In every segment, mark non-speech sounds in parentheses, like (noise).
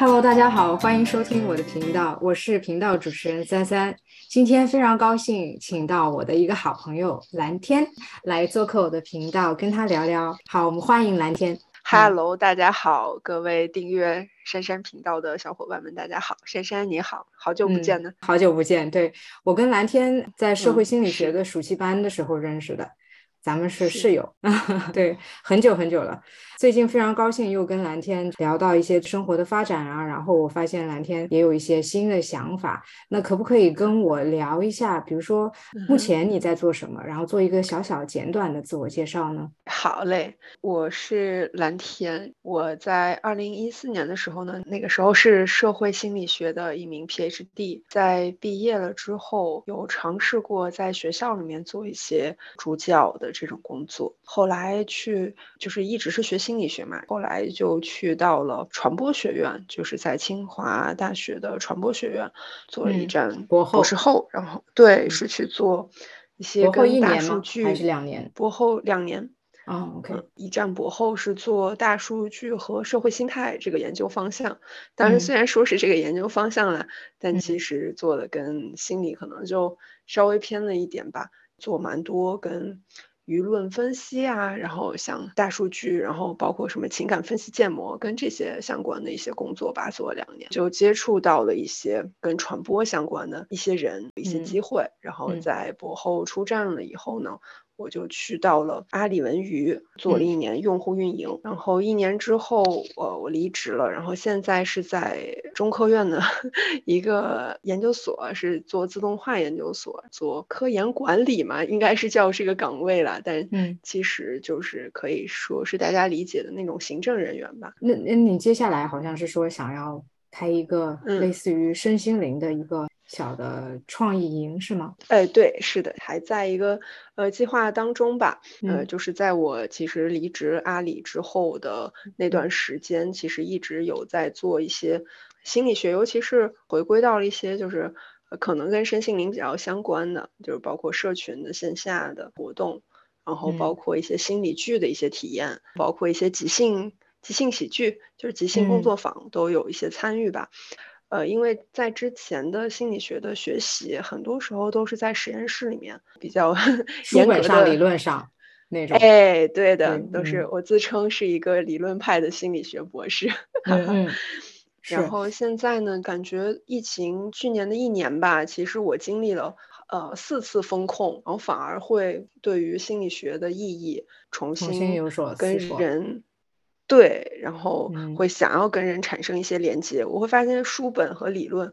Hello，大家好，欢迎收听我的频道，我是频道主持人三三。今天非常高兴，请到我的一个好朋友蓝天来做客我的频道，跟他聊聊。好，我们欢迎蓝天。Hello，大家好，各位订阅珊珊频道的小伙伴们，大家好，珊珊你好，好久不见呢，好久不见。对我跟蓝天在社会心理学的暑期班的时候认识的。咱们是室友，(laughs) 对，很久很久了。最近非常高兴又跟蓝天聊到一些生活的发展啊，然后我发现蓝天也有一些新的想法。那可不可以跟我聊一下？比如说目前你在做什么？然后做一个小小简短的自我介绍呢？好嘞，我是蓝天。我在二零一四年的时候呢，那个时候是社会心理学的一名 PhD。在毕业了之后，有尝试过在学校里面做一些助教的。这种工作，后来去就是一直是学心理学嘛，后来就去到了传播学院，就是在清华大学的传播学院做了一站博士后，然后对是去做一些跟大数据还是两年？博后两年啊，OK，一战博后是做大数据和社会心态这个研究方向，当然虽然说是这个研究方向了，但其实做的跟心理可能就稍微偏了一点吧，做蛮多跟。舆论分析啊，然后像大数据，然后包括什么情感分析建模，跟这些相关的一些工作吧，做了两年，就接触到了一些跟传播相关的一些人、一些机会，然后在博后出站了以后呢。我就去到了阿里文娱，做了一年用户运营，然后一年之后，呃，我离职了，然后现在是在中科院的 (laughs) 一个研究所，是做自动化研究所，做科研管理嘛，应该是叫这个岗位了，但其实就是可以说是大家理解的那种行政人员吧。那那你接下来好像是说想要开一个类似于身心灵的一个。小的创意营是吗？哎，对，是的，还在一个呃计划当中吧。呃，就是在我其实离职阿里之后的那段时间，其实一直有在做一些心理学，尤其是回归到了一些就是可能跟身心灵比较相关的，就是包括社群的线下的活动，然后包括一些心理剧的一些体验，包括一些即兴即兴喜剧，就是即兴工作坊都有一些参与吧。呃，因为在之前的心理学的学习，很多时候都是在实验室里面比较 (laughs) 严格的理论上那种。哎，对的，都是我自称是一个理论派的心理学博士。嗯，(laughs) 然后现在呢，感觉疫情去年的一年吧，其实我经历了呃四次风控，然后反而会对于心理学的意义重新跟人。对，然后会想要跟人产生一些连接。我会发现书本和理论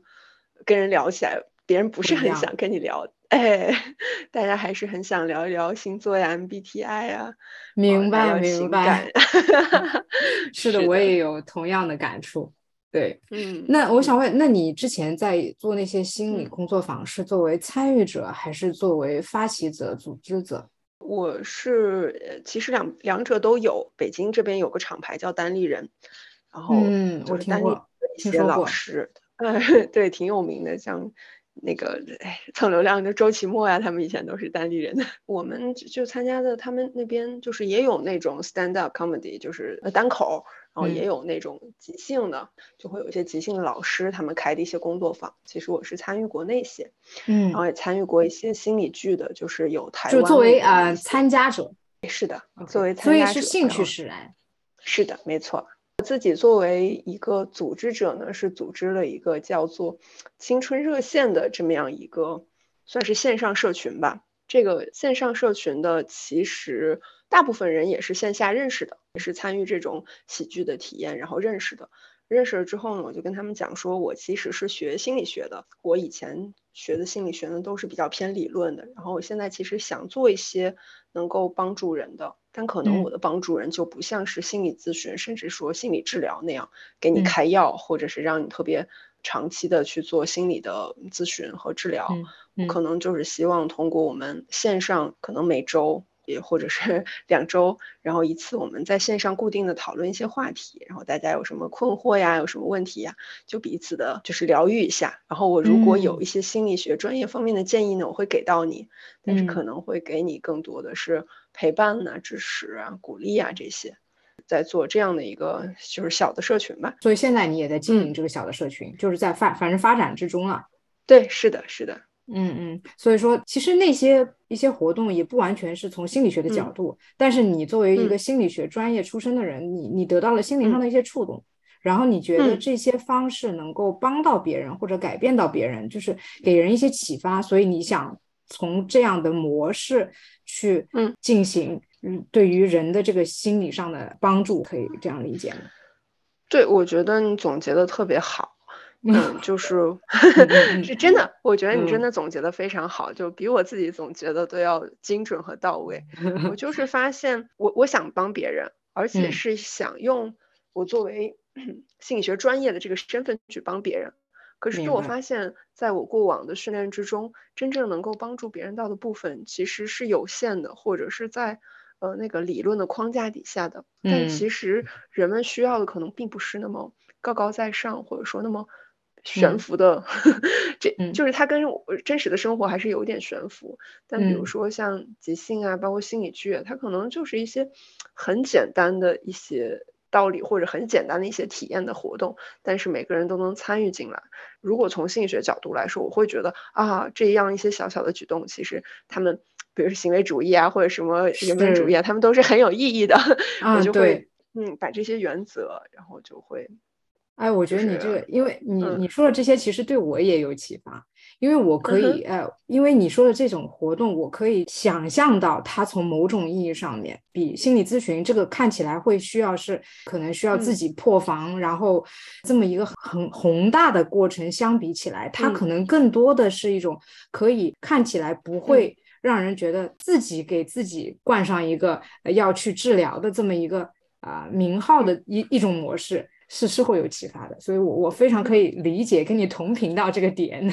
跟人聊起来，别人不是很想跟你聊。哎，(laughs) 大家还是很想聊一聊星座呀、MBTI 呀。明白，明白。(laughs) 是的，我也有同样的感触。对，嗯。那我想问，那你之前在做那些心理工作坊，是作为参与者，还是作为发起者、组织者？我是其实两两者都有，北京这边有个厂牌叫单立人，然后就是单立一些老师，嗯，(laughs) 对，挺有名的，像那个哎蹭流量的周奇墨呀，他们以前都是单立人的。我们就参加的他们那边就是也有那种 stand up comedy，就是单口。然后也有那种即兴的，就会有一些即兴的老师，他们开的一些工作坊。其实我是参与过那些，嗯，然后也参与过一些心理剧的，就是有台湾。就作为呃参加者，是的，作为参加者，所以是兴趣使然。是的，没错。我自己作为一个组织者呢，是组织了一个叫做“青春热线”的这么样一个，算是线上社群吧。这个线上社群的其实。大部分人也是线下认识的，也是参与这种喜剧的体验，然后认识的。认识了之后呢，我就跟他们讲说，我其实是学心理学的，我以前学的心理学呢都是比较偏理论的，然后我现在其实想做一些能够帮助人的，但可能我的帮助人就不像是心理咨询，甚至说心理治疗那样给你开药，或者是让你特别长期的去做心理的咨询和治疗。我可能就是希望通过我们线上，可能每周。也或者是 (laughs) 两周，然后一次我们在线上固定的讨论一些话题，然后大家有什么困惑呀，有什么问题呀，就彼此的就是疗愈一下。然后我如果有一些心理学专业方面的建议呢，我会给到你，但是可能会给你更多的是陪伴呐、支持啊、鼓励啊这些。在做这样的一个就是小的社群吧。所以现在你也在经营这个小的社群，就是在发反正发展之中了。对，是的，是的。嗯嗯，所以说其实那些一些活动也不完全是从心理学的角度，但是你作为一个心理学专业出身的人，你你得到了心灵上的一些触动，然后你觉得这些方式能够帮到别人或者改变到别人，就是给人一些启发，所以你想从这样的模式去进行，嗯，对于人的这个心理上的帮助，可以这样理解吗？对，我觉得你总结的特别好。嗯，就是 (laughs) 是真的，我觉得你真的总结的非常好，就比我自己总结的都要精准和到位。(laughs) 我就是发现，我我想帮别人，而且是想用我作为 (clears throat) 心理学专业的这个身份去帮别人。可是我发现，在我过往的训练之中，真正能够帮助别人到的部分其实是有限的，或者是在呃那个理论的框架底下的。但其实人们需要的可能并不是那么高高在上，或者说那么。悬浮的，(laughs) 这就是它跟真实的生活还是有点悬浮。但比如说像即兴啊，包括心理剧，它可能就是一些很简单的一些道理，或者很简单的一些体验的活动，但是每个人都能参与进来。如果从心理学角度来说，我会觉得啊，这样一些小小的举动，其实他们，比如说行为主义啊，或者什么人本主义啊，他们都是很有意义的。(laughs) 我就会嗯，把这些原则，然后就会。哎，我觉得你这个，因为你你说的这些，其实对我也有启发，因为我可以，呃，因为你说的这种活动，我可以想象到，它从某种意义上面，比心理咨询这个看起来会需要是可能需要自己破防，然后这么一个很宏大的过程相比起来，它可能更多的是一种可以看起来不会让人觉得自己给自己冠上一个要去治疗的这么一个啊名号的一一种模式。是是会有启发的，所以，我我非常可以理解跟你同频到这个点，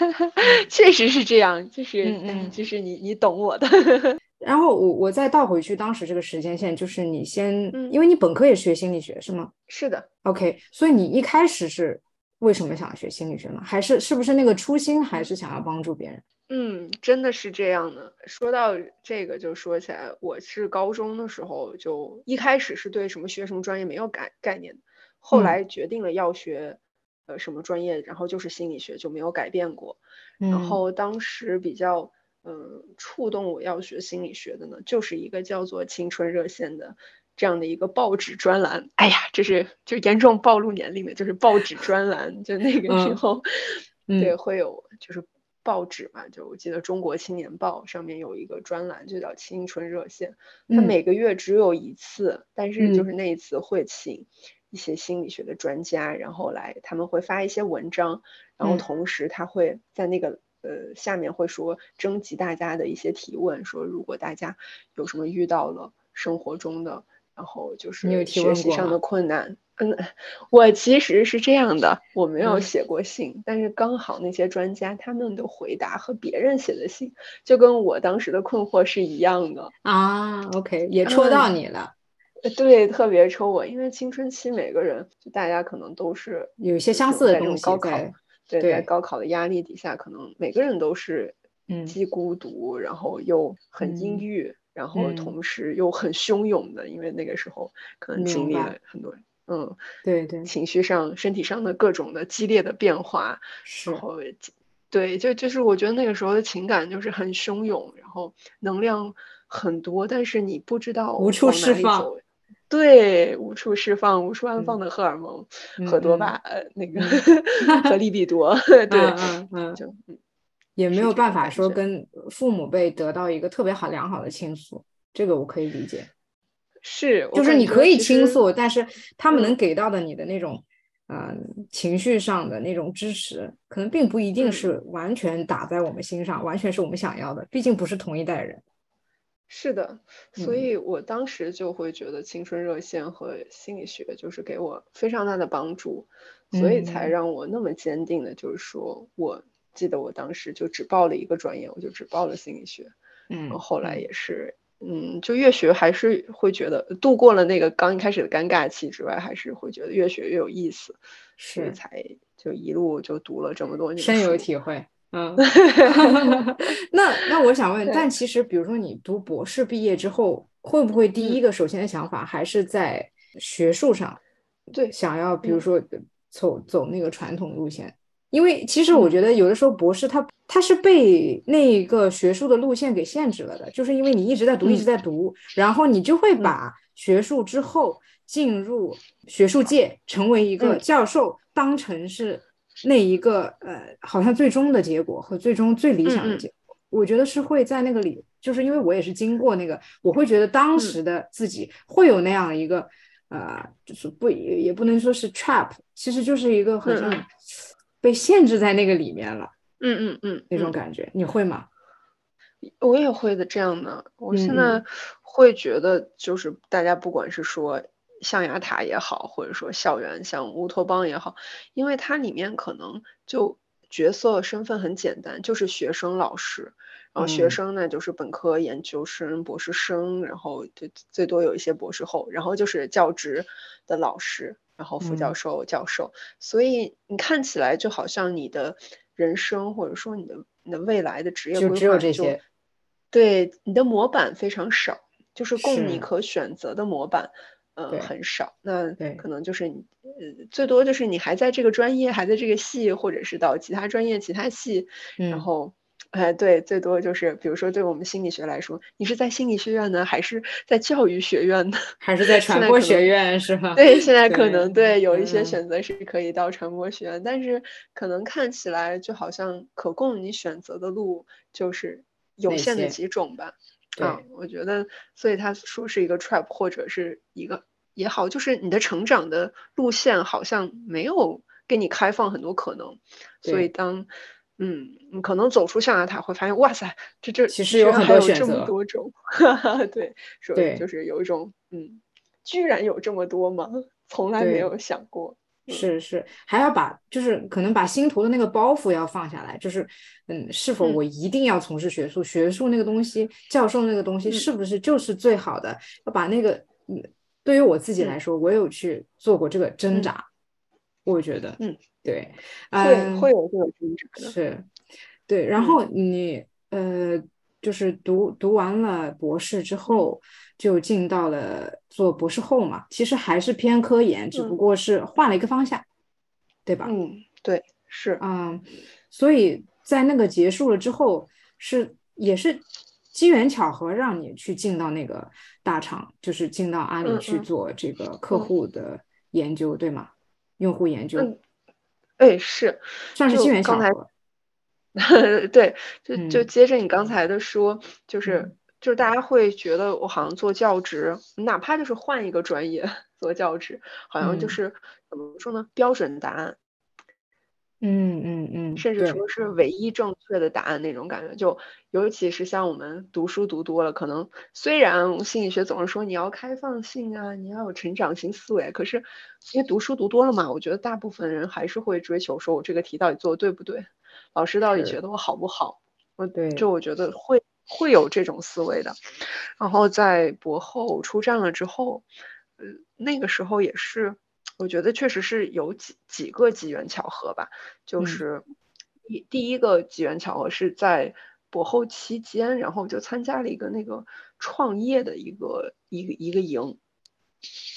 (laughs) 确实是这样，就是嗯嗯，就是你你懂我的。(laughs) 然后我我再倒回去，当时这个时间线就是你先，因为你本科也学心理学是吗？是的，OK，所以你一开始是为什么想学心理学呢？还是是不是那个初心还是想要帮助别人？嗯，真的是这样的。说到这个，就说起来，我是高中的时候就一开始是对什么学什么专业没有概概念的。后来决定了要学，呃，什么专业，然后就是心理学，就没有改变过。然后当时比较，嗯，触动我要学心理学的呢，就是一个叫做《青春热线》的这样的一个报纸专栏。哎呀，这是就严重暴露年龄的，就是报纸专栏，就那个时候，对，会有就是。报纸嘛，就我记得《中国青年报》上面有一个专栏，就叫“青春热线”。它每个月只有一次，但是就是那一次会请一些心理学的专家，然后来他们会发一些文章，然后同时他会在那个呃下面会说征集大家的一些提问，说如果大家有什么遇到了生活中的，然后就是学习上的困难。嗯，我其实是这样的，我没有写过信，但是刚好那些专家他们的回答和别人写的信，就跟我当时的困惑是一样的啊。OK，也戳。到你了，(laughs) 对，特别戳我，因为青春期每个人就大家可能都是有一些相似的东西，高考对，在。高考的压力底下，可能每个人都是嗯，既孤独，然后又很阴。郁，然后同。时又很汹涌的，因为那个时候可能经历了很多。嗯，对对，情绪上、身体上的各种的激烈的变化，然后，对，就就是我觉得那个时候的情感就是很汹涌，然后能量很多，但是你不知道无处释放，对，无处释放，无处安放的荷尔蒙和多巴呃，那个和利比多，(laughs) 对，嗯嗯，就也没有办法说跟父母辈得到一个特别好良好的倾诉，这个我可以理解。是，就是你可以倾诉，但是他们能给到的你的那种，嗯，情绪上的那种支持，可能并不一定是完全打在我们心上，完全是我们想要的。毕竟不是同一代人。是的，所以我当时就会觉得青春热线和心理学就是给我非常大的帮助，所以才让我那么坚定的，就是说，我记得我当时就只报了一个专业，我就只报了心理学。嗯，后来也是。嗯，就越学还是会觉得度过了那个刚一开始的尴尬期之外，还是会觉得越学越有意思，是才就一路就读了这么多年，深有体会。嗯，(laughs) 那那我想问，但其实比如说你读博士毕业之后，会不会第一个首先的想法还是在学术上，对，想要比如说走走那个传统路线？因为其实我觉得有的时候博士他他是被那个学术的路线给限制了的，就是因为你一直在读一直在读，然后你就会把学术之后进入学术界成为一个教授当成是那一个呃好像最终的结果和最终最理想的结果。我觉得是会在那个里，就是因为我也是经过那个，我会觉得当时的自己会有那样的一个呃，就是不也也不能说是 trap，其实就是一个好像。被限制在那个里面了，嗯嗯嗯，那种感觉你会吗？我也会的，这样的。我现在会觉得，就是大家不管是说象牙塔也好，或者说校园像乌托邦也好，因为它里面可能就角色身份很简单，就是学生、老师，然后学生呢就是本科、研究生、博士生，然后就最多有一些博士后，然后就是教职的老师。然后副教授、教授，所以你看起来就好像你的人生或者说你的你的未来的职业规划就只有这些，对你的模板非常少，就是供你可选择的模板，呃，很少。那可能就是你呃，最多就是你还在这个专业，还在这个系，或者是到其他专业、其他系，然后。哎，对，最多就是，比如说，对我们心理学来说，你是在心理学院呢，还是在教育学院呢？(laughs) 还是在传播学院是吧？对，现在可能对有一些选择是可以到传播学院，但是可能看起来就好像可供你选择的路就是有限的几种吧。啊，我觉得，所以他说是一个 trap 或者是一个也好，就是你的成长的路线好像没有给你开放很多可能，所以当。嗯，你可能走出象牙塔会发现，哇塞，这这其实有很多选择，这么多种，(laughs) 对，所以就是有一种，嗯，居然有这么多吗？从来没有想过。是是，还要把就是可能把心头的那个包袱要放下来，就是嗯，是否我一定要从事学术？学术那个东西，教授那个东西是不是就是最好的？要把那个，嗯，对于我自己来说，我有去做过这个挣扎，我觉得，嗯。对，会会有这种挣扎的，是，对。然后你呃，就是读读完了博士之后，就进到了做博士后嘛。其实还是偏科研，只不过是换了一个方向，对吧？嗯，对，是嗯。所以在那个结束了之后，是也是机缘巧合让你去进到那个大厂，就是进到阿里去做这个客户的研究，对吗？用户研究。哎，是，算是机缘巧合。(laughs) 对，就就接着你刚才的说，就是就是大家会觉得我好像做教职，哪怕就是换一个专业 (laughs) 做教职，好像就是怎么说呢？标准答案。嗯嗯嗯，甚至说是唯一正确的答案那种感觉，就尤其是像我们读书读多了，可能虽然心理学总是说你要开放性啊，你要有成长型思维，可是因为读书读多了嘛，我觉得大部分人还是会追求说我这个题到底做的对不对，老师到底觉得我好不好？我对，就我觉得会会有这种思维的。然后在博后出站了之后，呃，那个时候也是。我觉得确实是有几几个机缘巧合吧，就是第第一个机缘巧合是在博后期间，然后就参加了一个那个创业的一个一个一个营，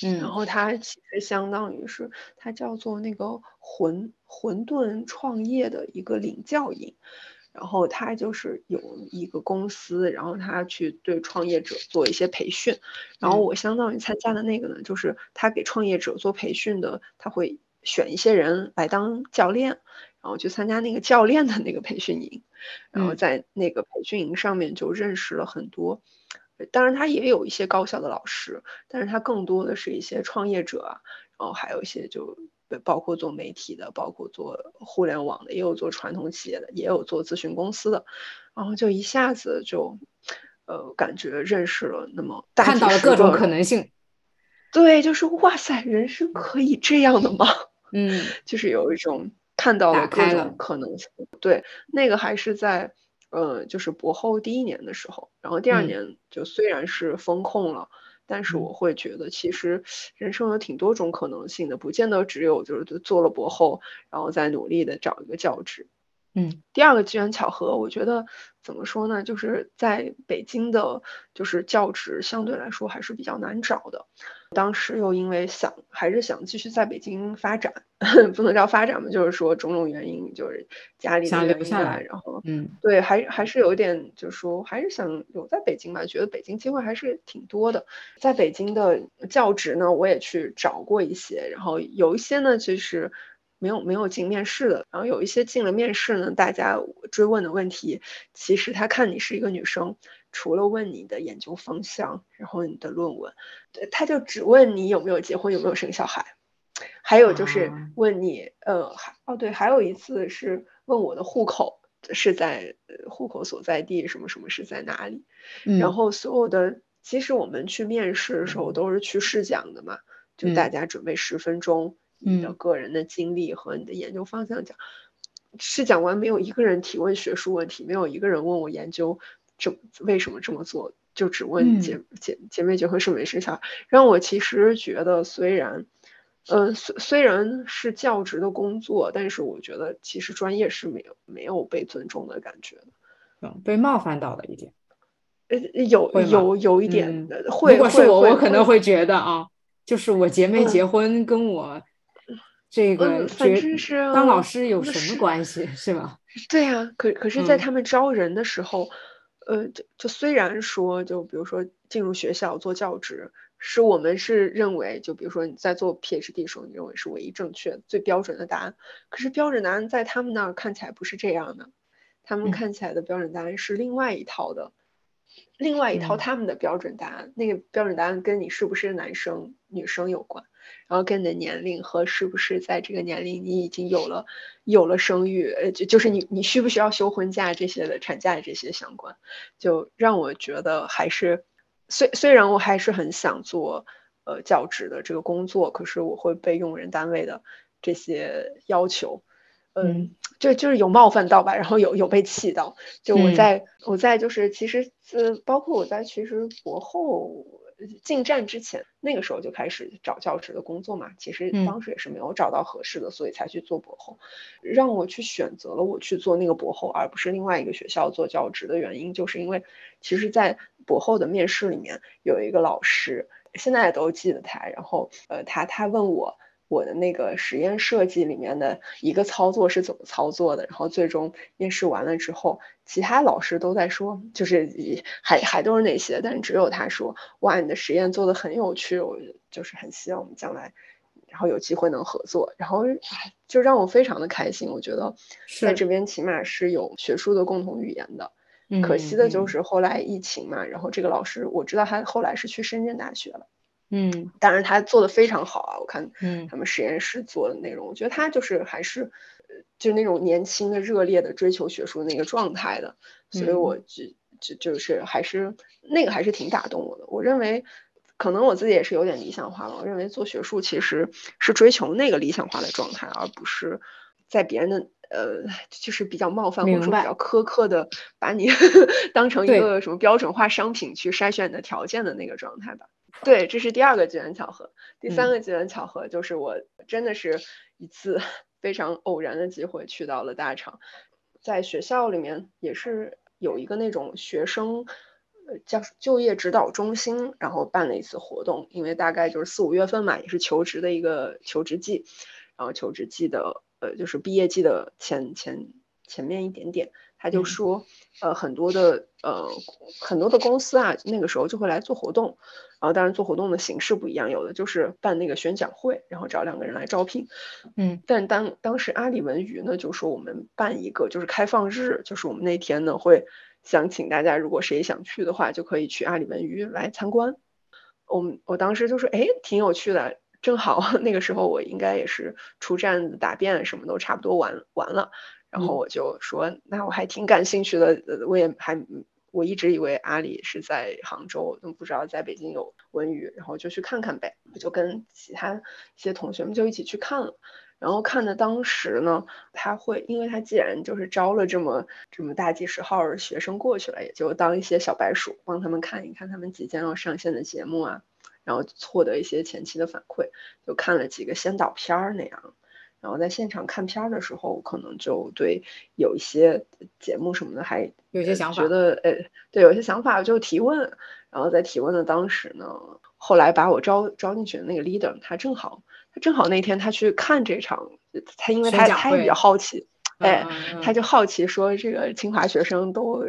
嗯，然后它其实相当于是它叫做那个混混沌创业的一个领教营。然后他就是有一个公司，然后他去对创业者做一些培训，然后我相当于参加的那个呢，就是他给创业者做培训的，他会选一些人来当教练，然后去参加那个教练的那个培训营，然后在那个培训营上面就认识了很多，当然他也有一些高校的老师，但是他更多的是一些创业者啊，然后还有一些就。包括做媒体的，包括做互联网的，也有做传统企业的，也有做咨询公司的，然后就一下子就，呃，感觉认识了那么看到了各种可能性，(laughs) 对，就是哇塞，人生可以这样的吗？(laughs) 嗯，就是有一种看到了各种可能性。对，那个还是在，呃，就是博后第一年的时候，然后第二年就虽然是风控了。但是我会觉得，其实人生有挺多种可能性的，不见得只有就是做了博后，然后再努力的找一个教职。嗯，第二个机缘巧合，我觉得怎么说呢？就是在北京的，就是教职相对来说还是比较难找的。当时又因为想还是想继续在北京发展，(laughs) 不能叫发展嘛，就是说种种原因，就是家里想留下来，然后嗯，对，还还是有点，就是说还是想留在北京吧，觉得北京机会还是挺多的。在北京的教职呢，我也去找过一些，然后有一些呢，其实。没有没有进面试的，然后有一些进了面试呢，大家追问的问题，其实他看你是一个女生，除了问你的研究方向，然后你的论文，对他就只问你有没有结婚，有没有生小孩，还有就是问你，呃，哦对，还有一次是问我的户口是在户口所在地什么什么是在哪里，然后所有的，其实我们去面试的时候都是去试讲的嘛，就大家准备十分钟。你的个人的经历和你的研究方向讲，试讲完没有一个人提问学术问题，没有一个人问我研究这为什么这么做，就只问姐姐姐妹结婚是没生小孩，让我其实觉得虽然，呃虽虽然是教职的工作，但是我觉得其实专业是没有没有被尊重的感觉的，嗯，被冒犯到了一点，呃有有有一点会，如果是我我可能会觉得啊，就是我姐妹结婚跟我。这个当老师有什么关系，是吧？(laughs) 对呀，可可是，在他们招人的时候，呃，就就虽然说，就比如说进入学校做教职，是我们是认为，就比如说你在做 PhD 的时候，你认为是唯一正确、最标准的答案。可是标准答案在他们那儿看起来不是这样的，他们看起来的标准答案是另外一套的，另外一套他们的标准答案。那个标准答案跟你是不是男生女生有关。然后跟你的年龄和是不是在这个年龄你已经有了有了生育，呃，就就是你你需不需要休婚假这些的产假这些相关，就让我觉得还是虽虽然我还是很想做呃教职的这个工作，可是我会被用人单位的这些要求，嗯，就就是有冒犯到吧，然后有有被气到，就我在我在就是其实呃包括我在其实博后。进站之前，那个时候就开始找教职的工作嘛。其实当时也是没有找到合适的，所以才去做博后。让我去选择了我去做那个博后，而不是另外一个学校做教职的原因，就是因为其实，在博后的面试里面有一个老师，现在都记得他。然后，呃，他他问我。我的那个实验设计里面的一个操作是怎么操作的？然后最终面试完了之后，其他老师都在说，就是还还都是那些，但只有他说，哇，你的实验做的很有趣，我就是很希望我们将来，然后有机会能合作，然后就让我非常的开心。我觉得在这边起码是有学术的共同语言的。可惜的就是后来疫情嘛，然后这个老师我知道他后来是去深圳大学了。嗯，当然他做的非常好啊！我看嗯他们实验室做的内容，我觉得他就是还是，就那种年轻的、热烈的追求学术的那个状态的，所以我就就就是还是那个还是挺打动我的。我认为，可能我自己也是有点理想化了。我认为做学术其实是追求那个理想化的状态，而不是在别人的呃，就是比较冒犯或者说比较苛刻的把你 (laughs) 当成一个什么标准化商品去筛选你的条件的那个状态吧。对，这是第二个机缘巧合。第三个机缘巧合就是我真的是一次 (laughs) 非常偶然的机会去到了大厂，在学校里面也是有一个那种学生呃叫就业指导中心，然后办了一次活动，因为大概就是四五月份嘛，也是求职的一个求职季，然后求职季的呃就是毕业季的前前前面一点点。他就说，呃，很多的，呃，很多的公司啊，那个时候就会来做活动，然后当然做活动的形式不一样，有的就是办那个宣讲会，然后找两个人来招聘，嗯，但当当时阿里文娱呢就说我们办一个就是开放日，就是我们那天呢会想请大家，如果谁想去的话，就可以去阿里文娱来参观。我们我当时就说，哎，挺有趣的，正好 (laughs) 那个时候我应该也是出站答辩什么都差不多完完了。然后我就说，那我还挺感兴趣的，我也还我一直以为阿里是在杭州，都不知道在北京有文娱，然后就去看看呗。我就跟其他一些同学们就一起去看了，然后看的当时呢，他会，因为他既然就是招了这么这么大几十号学生过去了，也就当一些小白鼠，帮他们看一看他们即将要上线的节目啊，然后获得一些前期的反馈，就看了几个先导片儿那样。然后在现场看片儿的时候，可能就对有一些节目什么的还有些想法，觉得呃，对，有些想法就提问。然后在提问的当时呢，后来把我招招进去的那个 leader，他正好他正好那天他去看这场，他因为他他也比较好奇，哎，他就好奇说这个清华学生都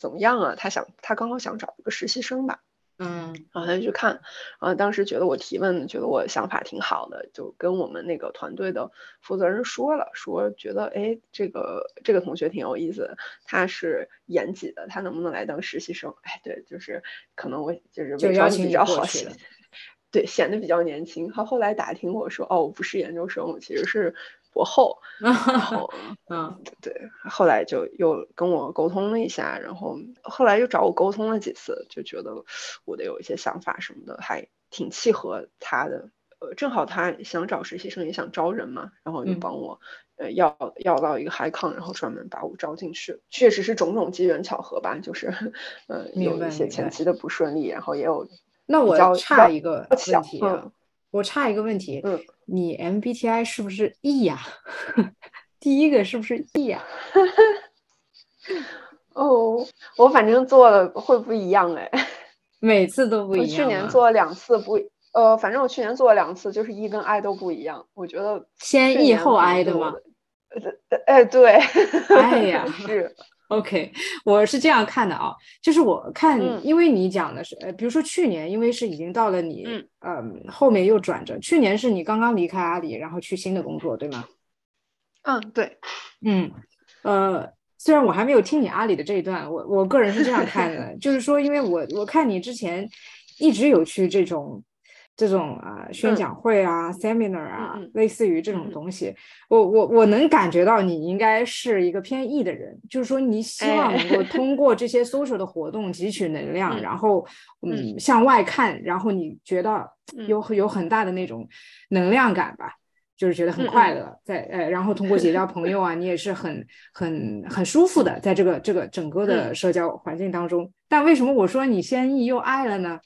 怎么样啊？他想他刚好想找一个实习生吧。嗯，然后他就去看，然后当时觉得我提问，觉得我想法挺好的，就跟我们那个团队的负责人说了，说觉得哎，这个这个同学挺有意思的，他是延几的，他能不能来当实习生？哎，对，就是可能我就是就邀请比较好些，(laughs) 对，显得比较年轻。他后来打听我说，哦，我不是研究生，我其实是。博后，(laughs) 然后，嗯，对，后来就又跟我沟通了一下，然后后来又找我沟通了几次，就觉得我的有一些想法什么的还挺契合他的。呃，正好他想找实习生，也想招人嘛，然后就帮我，呃，要要到一个 high con，然后专门把我招进去。确实是种种机缘巧合吧，就是，呃，有一些前期的不顺利，然后也有。那我差一个问题，我差一个问题，嗯。你 MBTI 是不是 E 呀？(laughs) 第一个是不是 E 呀？(laughs) 哦，我反正做了会不一样哎，(laughs) 每次都不一样。去年做了两次不，呃，反正我去年做了两次，就是 E 跟 I 都不一样。我觉得先 E 后 I 的吗？呃，哎，对，哎呀，是。(laughs) OK，我是这样看的啊，就是我看，因为你讲的是，呃，比如说去年，因为是已经到了你，嗯，后面又转折，去年是你刚刚离开阿里，然后去新的工作，对吗？嗯，对，嗯，呃，虽然我还没有听你阿里的这一段，我我个人是这样看的，(laughs) 就是说，因为我我看你之前一直有去这种。这种啊宣讲会啊，seminar 啊，类似于这种东西，我我我能感觉到你应该是一个偏 E 的人，就是说你希望能够通过这些 social 的活动汲取能量，然后嗯。向外看，然后你觉得有有很大的那种能量感吧，就是觉得很快乐，在呃然后通过结交朋友啊，你也是很很很舒服的，在这个这个整个的社交环境当中。但为什么我说你先 E 又爱了呢？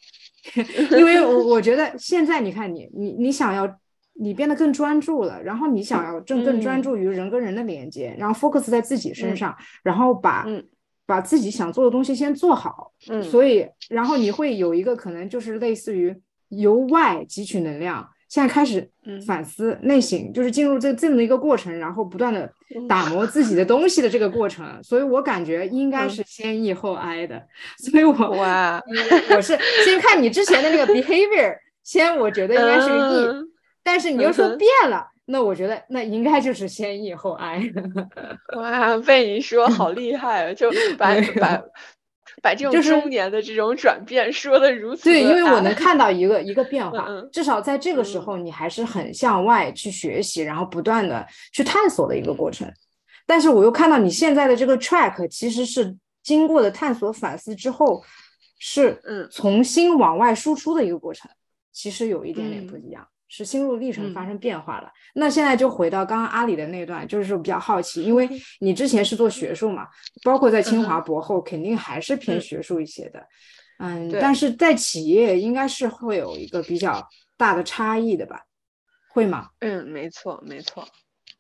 (laughs) 因为我我觉得现在你看你你你想要你变得更专注了，然后你想要正更专注于人跟人的连接，然后 focus 在自己身上，然后把把自己想做的东西先做好。嗯，所以然后你会有一个可能就是类似于由外汲取能量。现在开始反思内省，就是进入这这么的一个过程，然后不断的打磨自己的东西的这个过程，所以我感觉应该是先易后哀的，所以我哇，我是先看你之前的那个 behavior，(laughs) 先我觉得应该是个 E，但是你又说变了，那我觉得那应该就是先易后哀。(laughs) 哇，被你说好厉害，就把把。把这种中年的这种转变说的如此对，因为我能。看到一个一个变化，至少在这个时候，你还是很向外去学习，然后不断的去探索的一个过程。但是我又看到你现在的这个 track，其实是经过的探索反思之后，是嗯。重新往外输出的一个过程，其实有一点点不一样。是心路历程发生变化了。那现在就回到刚刚阿里的那段，就是比较好奇，因为你之前是做学术嘛，包括在清华博后，肯定还是偏学术一些的。嗯，但是在企业应该是会有一个比较大的差异的吧？会吗？嗯，没错，没错。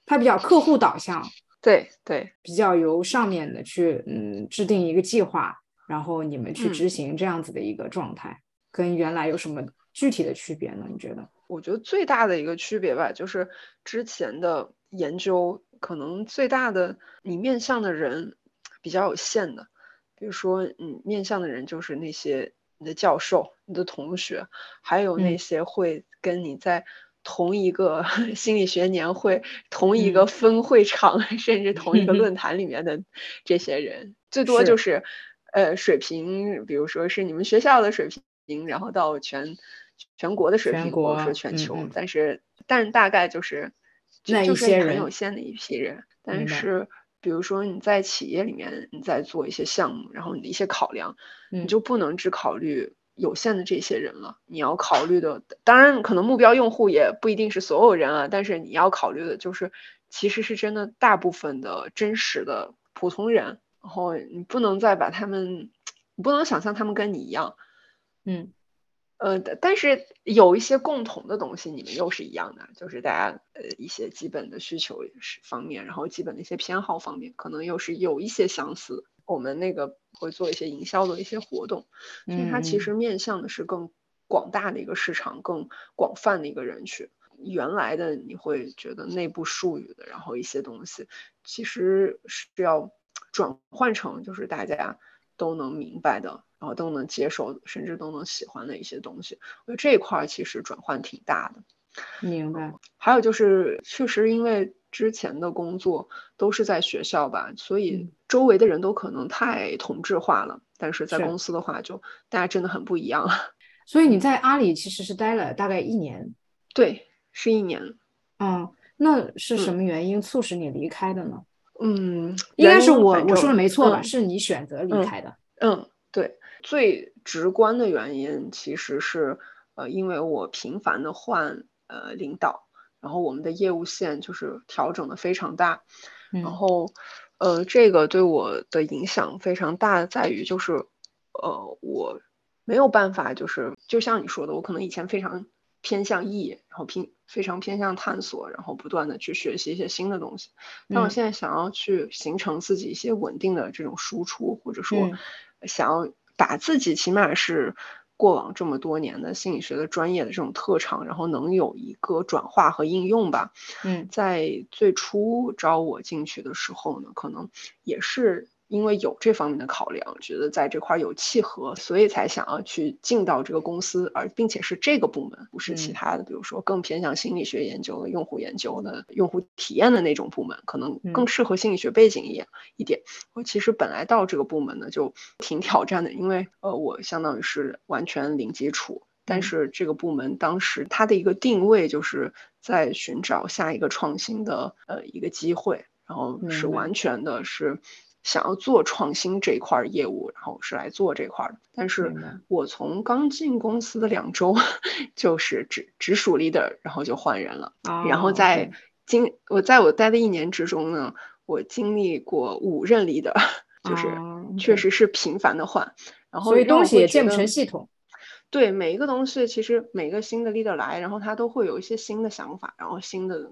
它比较客户导向，对对，比较由上面的去嗯制定一个计划，然后你们去执行这样子的一个状态，跟原来有什么具体的区别呢？你觉得？我觉得最大的一个区别吧，就是之前的研究可能最大的你面向的人比较有限的，比如说你面向的人就是那些你的教授、你的同学，还有那些会跟你在同一个 (laughs) 心理学年会、同一个分会场，甚至同一个论 (laughs) 坛里面的这些人，最多就是呃水平，比如说是你们学校的水平，然后到全。全国的水平，或者说全球，但是，但是大概就是，就是很有限的一批人。但是，比如说你在企业里面，你在做一些项目，然后你的一些考量，你就不能只考虑有限的这些人了。你要考虑的，当然可能目标用户也不一定是所有人啊，但是你要考虑的就是，其实是真的大部分的真实的普通人。然后你不能再把他们，你不能想象他们跟你一样，嗯。呃，但是有一些共同的东西，你们又是一样的，就是大家呃一些基本的需求是方面，然后基本的一些偏好方面，可能又是有一些相似。我们那个会做一些营销的一些活动，所以它其实面向的是更广大的一个市场，更广泛的一个人群。原来的你会觉得内部术语的，然后一些东西，其实是要转换成就是大家都能明白的。然后都能接受，甚至都能喜欢的一些东西，我觉得这一块其实转换挺大的。明白。还有就是，确实因为之前的工作都是在学校吧，所以周围的人都可能太同质化了。但是在公司的话，就大家真的很不一样。(laughs) 所以你在阿里其实是待了大概一年。对，是一年。嗯，那是什么原因促使你离开的呢？嗯，应该是我我说的没错吧？是你选择离开的。嗯，对。最直观的原因其实是，呃，因为我频繁的换呃领导，然后我们的业务线就是调整的非常大，然后，呃，这个对我的影响非常大，在于就是，呃，我没有办法，就是就像你说的，我可能以前非常偏向 E，然后偏非常偏向探索，然后不断的去学习一些新的东西，但我现在想要去形成自己一些稳定的这种输出，或者说想要。把自己起码是过往这么多年的心理学的专业的这种特长，然后能有一个转化和应用吧。嗯，在最初招我进去的时候呢，可能也是。因为有这方面的考量，觉得在这块有契合，所以才想要去进到这个公司，而并且是这个部门，不是其他的，比如说更偏向心理学研究的、用户研究的、用户体验的那种部门，可能更适合心理学背景一点一点。我其实本来到这个部门呢就挺挑战的，因为呃我相当于是完全零基础，但是这个部门当时它的一个定位就是在寻找下一个创新的呃一个机会，然后是完全的是。想要做创新这一块业务，然后是来做这块的。但是我从刚进公司的两周，(laughs) 就是直直属 leader，然后就换人了。然后在经我在我待的一年之中呢，我经历过五任 leader，就是确实是频繁的换。然后所以东西也建不成系统。对每一个东西，其实每个新的 leader 来，然后他都会有一些新的想法，然后新的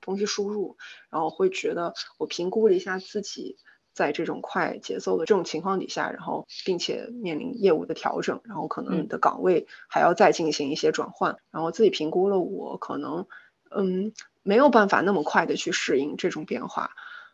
东西输入，然后会觉得我评估了一下自己。在这种快节奏的这种情况底下，然后并且面临业务的调整，然后可能你的岗位还要再进行一些转换，然后自己评估了，我可能嗯没有办法那么快的去适应这种变化，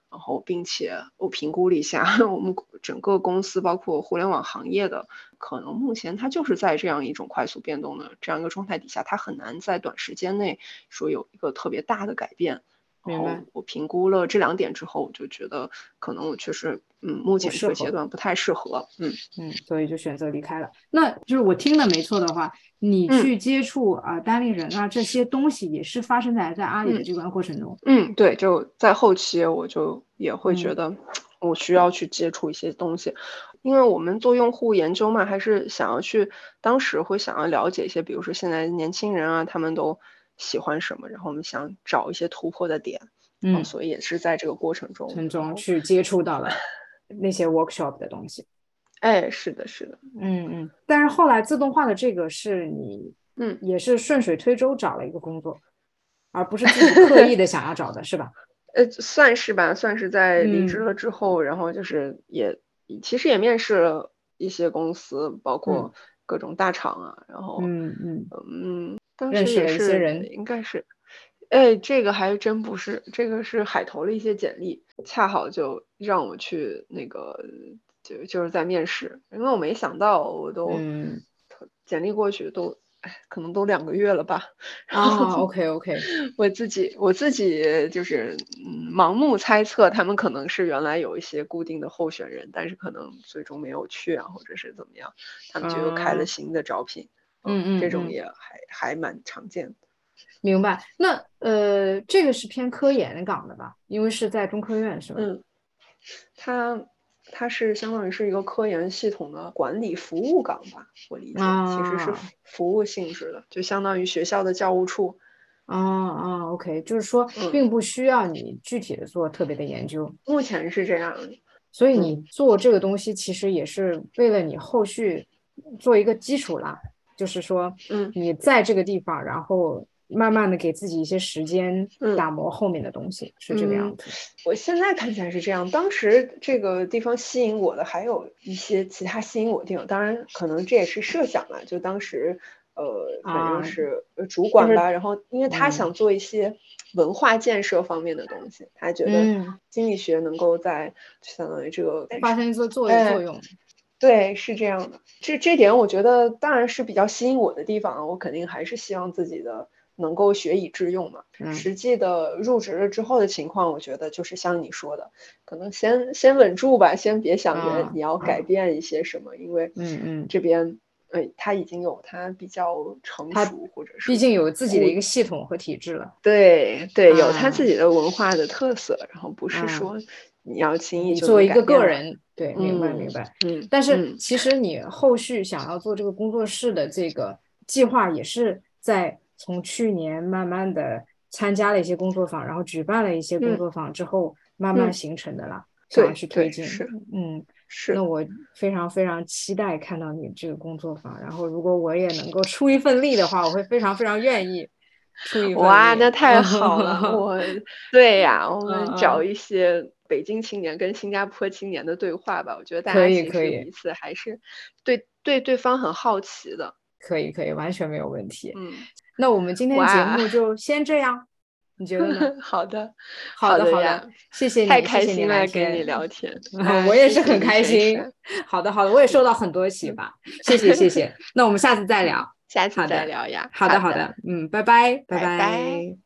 然后并且我评估了一下 (laughs) 我们整个公司包括互联网行业的可能目前它就是在这样一种快速变动的这样一个状态底下，它很难在短时间内说有一个特别大的改变。然后我评估了这两点之后，我就觉得可能我确实，嗯，目前这个阶段不太适合，嗯嗯，所以就选择离开了。那就是我听的没错的话，你去接触啊单立人啊这些东西，也是发生在在阿里的这段过程中。嗯，对，就在后期我就也会觉得我需要去接触一些东西，因为我们做用户研究嘛，还是想要去，当时会想要了解一些，比如说现在年轻人啊，他们都。喜欢什么，然后我们想找一些突破的点，嗯，所以也是在这个过程中，中去接触到了那些 workshop 的东西。哎，是的，是的，嗯嗯。但是后来自动化的这个是你，嗯，也是顺水推舟找了一个工作，而不是自己刻意的想要找的，是吧？(laughs) 呃，算是吧，算是在离职了之后，然后就是也其实也面试了一些公司，包括各种大厂啊，然后，嗯嗯嗯。认识了一些人，应该是，哎，这个还真不是，这个是海投了一些简历，恰好就让我去那个，就就是在面试，因为我没想到，我都简历过去都，哎，可能都两个月了吧。啊，OK OK，(laughs) 我自己我自己就是盲目猜测，他们可能是原来有一些固定的候选人，但是可能最终没有去啊，或者是怎么样，他们就又开了新的招聘。嗯嗯，这种也还还蛮常见的。明白。那呃，这个是偏科研岗的吧？因为是在中科院，是吧？嗯，它它是相当于是一个科研系统的管理服务岗吧？我理解，其实是服务性质的，就相当于学校的教务处。啊啊，OK，就是说并不需要你具体的做特别的研究。目前是这样。所以你做这个东西，其实也是为了你后续做一个基础啦。就是说，嗯，你在这个地方，然后慢慢的给自己一些时间打磨后面的东西，是这个样子。我现在看起来是这样，当时这个地方吸引我的还有一些其他吸引我的地方，当然可能这也是设想了，就当时。呃，反正是主管吧，然后因为他想做一些文化建设方面的东西，他觉得经济学能够在相当于这个发生一做作用。对，是这样的。这这点我觉得当然是比较吸引我的地方，我肯定还是希望自己的能够学以致用嘛。实际的入职了之后的情况，我觉得就是像你说的，可能先先稳住吧，先别想着你要改变一些什么，因为嗯嗯这边。哎，他已经有他比较成熟，或者是毕竟有自己的一个系统和体制了。对对，有他自己的文化的特色，然后不是说你要轻易做一个个人。对，明白明白。嗯，但是其实你后续想要做这个工作室的这个计划，也是在从去年慢慢的参加了一些工作坊，然后举办了一些工作坊之后，慢慢形成的啦。想要去推进。是，嗯。是，那我非常非常期待看到你这个工作坊。然后，如果我也能够出一份力的话，我会非常非常愿意出一份。哇，那太好了！我，(laughs) 对呀，我们找一些北京青年跟新加坡青年的对话吧。我觉得大家其实彼此还是对对对方很好奇的。可以，可以，完全没有问题。嗯，那我们今天节目就先这样。你觉得呢？(laughs) 好的，好的，好的，谢谢你，太开心了，跟你聊天，(laughs) 我也是很开心。好的，好的，我也受到很多启发，谢谢，谢谢。(laughs) 那我们下次再聊，下次再聊呀。好的，好的，嗯，拜拜，拜拜。